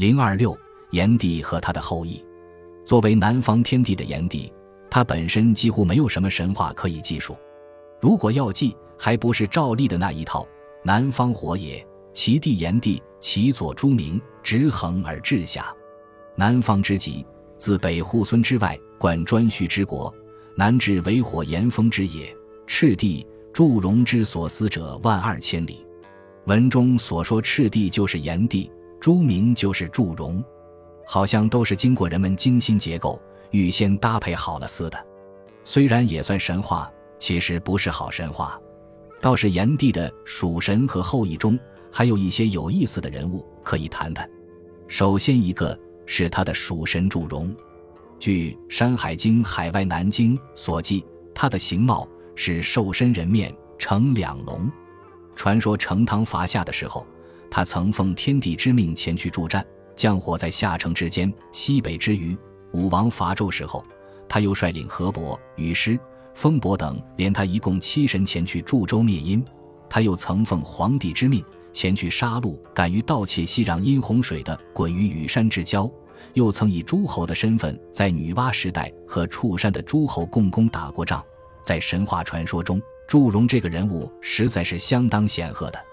零二六，炎帝和他的后裔。作为南方天帝的炎帝，他本身几乎没有什么神话可以记述。如果要记，还不是照例的那一套。南方火也，其地炎帝，其左诸明，直横而治下。南方之极，自北户孙之外，贯颛顼之国，南至为火炎风之野。赤帝祝融之所思者万二千里。文中所说赤帝就是炎帝。朱明就是祝融，好像都是经过人们精心结构、预先搭配好了似的。虽然也算神话，其实不是好神话。倒是炎帝的属神和后裔中，还有一些有意思的人物可以谈谈。首先一个是他的属神祝融。据《山海经·海外南经》所记，他的形貌是兽身人面，呈两龙。传说成汤伐夏的时候。他曾奉天地之命前去助战，降火在夏城之间、西北之余。武王伐纣时候，他又率领河伯、禹师、风伯等，连他一共七神前去助周灭殷。他又曾奉皇帝之命前去杀戮敢于盗窃西壤殷洪水的滚于羽山之交，又曾以诸侯的身份在女娲时代和触山的诸侯共工打过仗。在神话传说中，祝融这个人物实在是相当显赫的。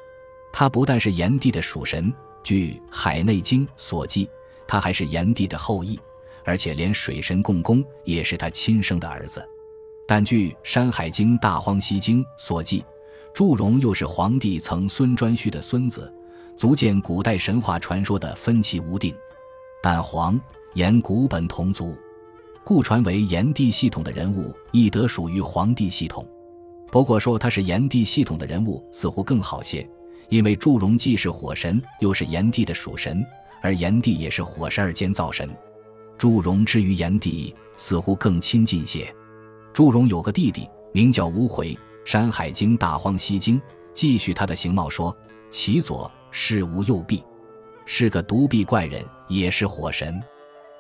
他不但是炎帝的属神，据《海内经》所记，他还是炎帝的后裔，而且连水神共工也是他亲生的儿子。但据《山海经·大荒西经》所记，祝融又是黄帝曾孙颛顼的孙子，足见古代神话传说的分歧无定。但黄、炎古本同族，故传为炎帝系统的人物亦得属于黄帝系统。不过说他是炎帝系统的人物，似乎更好些。因为祝融既是火神，又是炎帝的属神，而炎帝也是火神二兼灶神，祝融之于炎帝似乎更亲近些。祝融有个弟弟，名叫无回，《山海经·大荒西经》继续他的形貌说：其左是无右臂，是个独臂怪人，也是火神。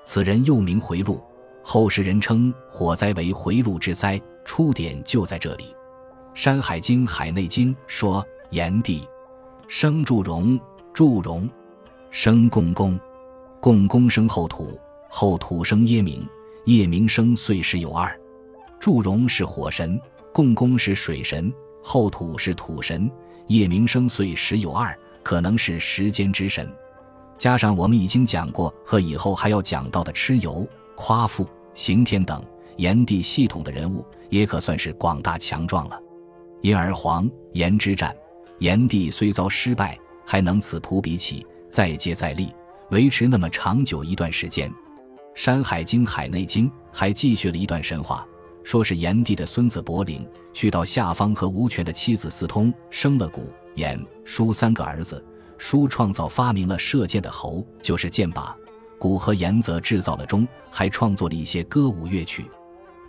此人又名回路，后世人称火灾为回路之灾，出典就在这里。《山海经·海内经》说炎帝。生祝融，祝融生共工，共工生后土，后土生耶明，耶明生岁时有二。祝融是火神，共工是水神，后土是土神，夜明生岁时有二，可能是时间之神。加上我们已经讲过和以后还要讲到的蚩尤、夸父、刑天等炎帝系统的人物，也可算是广大强壮了。因而黄炎之战。炎帝虽遭失败，还能此仆比起，再接再厉，维持那么长久一段时间。《山海经·海内经》还继续了一段神话，说是炎帝的孙子伯陵去到下方和吴权的妻子私通，生了古、炎、叔三个儿子。叔创造发明了射箭的侯，就是箭靶；古和炎则制造了钟，还创作了一些歌舞乐曲。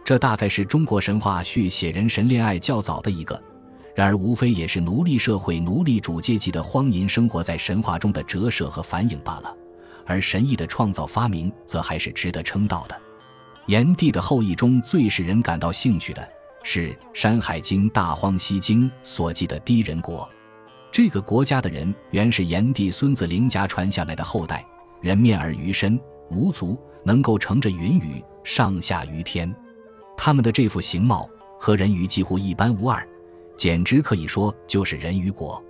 这大概是中国神话续写人神恋爱较早的一个。然而，无非也是奴隶社会、奴隶主阶级的荒淫生活在神话中的折射和反映罢了。而神异的创造发明，则还是值得称道的。炎帝的后裔中最使人感到兴趣的是《山海经·大荒西经》所记的低人国。这个国家的人原是炎帝孙子灵家传下来的后代，人面而鱼身，无足，能够乘着云雨上下于天。他们的这副形貌和人鱼几乎一般无二。简直可以说就是人鱼国。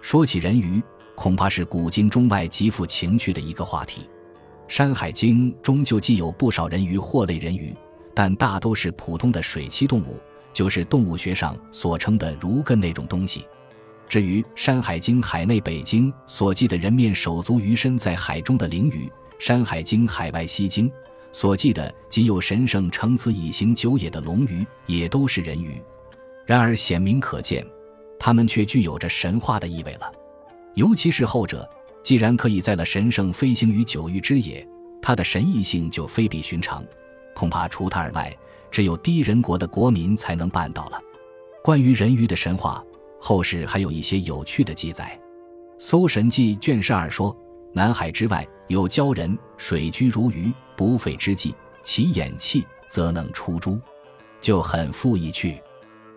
说起人鱼，恐怕是古今中外极富情趣的一个话题。《山海经》中就既有不少人鱼或类人鱼，但大都是普通的水栖动物，就是动物学上所称的如艮那种东西。至于《山海经·海内北经》所记的人面手足鱼身在海中的灵鱼，《山海经·海外西经》所记的仅有神圣乘此以行久也的龙鱼，也都是人鱼。然而显明可见，他们却具有着神话的意味了。尤其是后者，既然可以在了神圣飞行于九域之野，它的神异性就非比寻常。恐怕除他而外，只有低人国的国民才能办到了。关于人鱼的神话，后世还有一些有趣的记载。《搜神记》卷十二说：南海之外有鲛人，水居如鱼，不费之计，其眼气则能出珠，就很富意趣。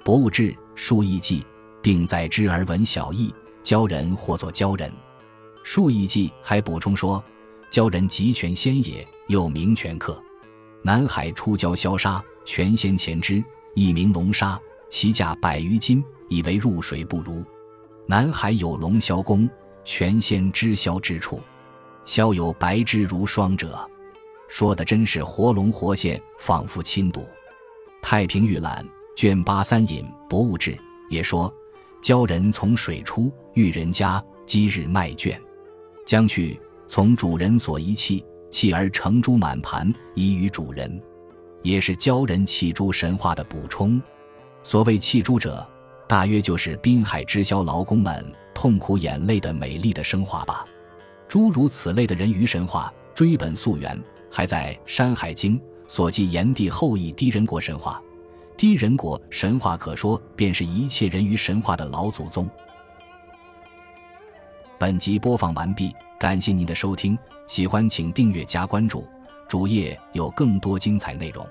博物志数亿记，并载之而闻小异，鲛人或作鲛人。数亿记还补充说，鲛人极权仙也，又名权客。南海出鲛消杀，权仙前之，一名龙沙，其价百余金，以为入水不如。南海有龙霄宫，权仙知霄之处，霄有白之如霜者。说的真是活龙活现，仿佛亲睹。太平御览卷八三引博物志也说，鲛人从水出，遇人家，积日卖卷，将去，从主人所遗弃，弃而成珠满盘，遗于主人，也是鲛人弃珠神话的补充。所谓弃珠者，大约就是滨海之枭劳工们痛苦眼泪的美丽的升华吧。诸如此类的人鱼神话，追本溯源。还在《山海经》所记炎帝后裔低人国神话，低人国神话可说便是一切人鱼神话的老祖宗。本集播放完毕，感谢您的收听，喜欢请订阅加关注，主页有更多精彩内容。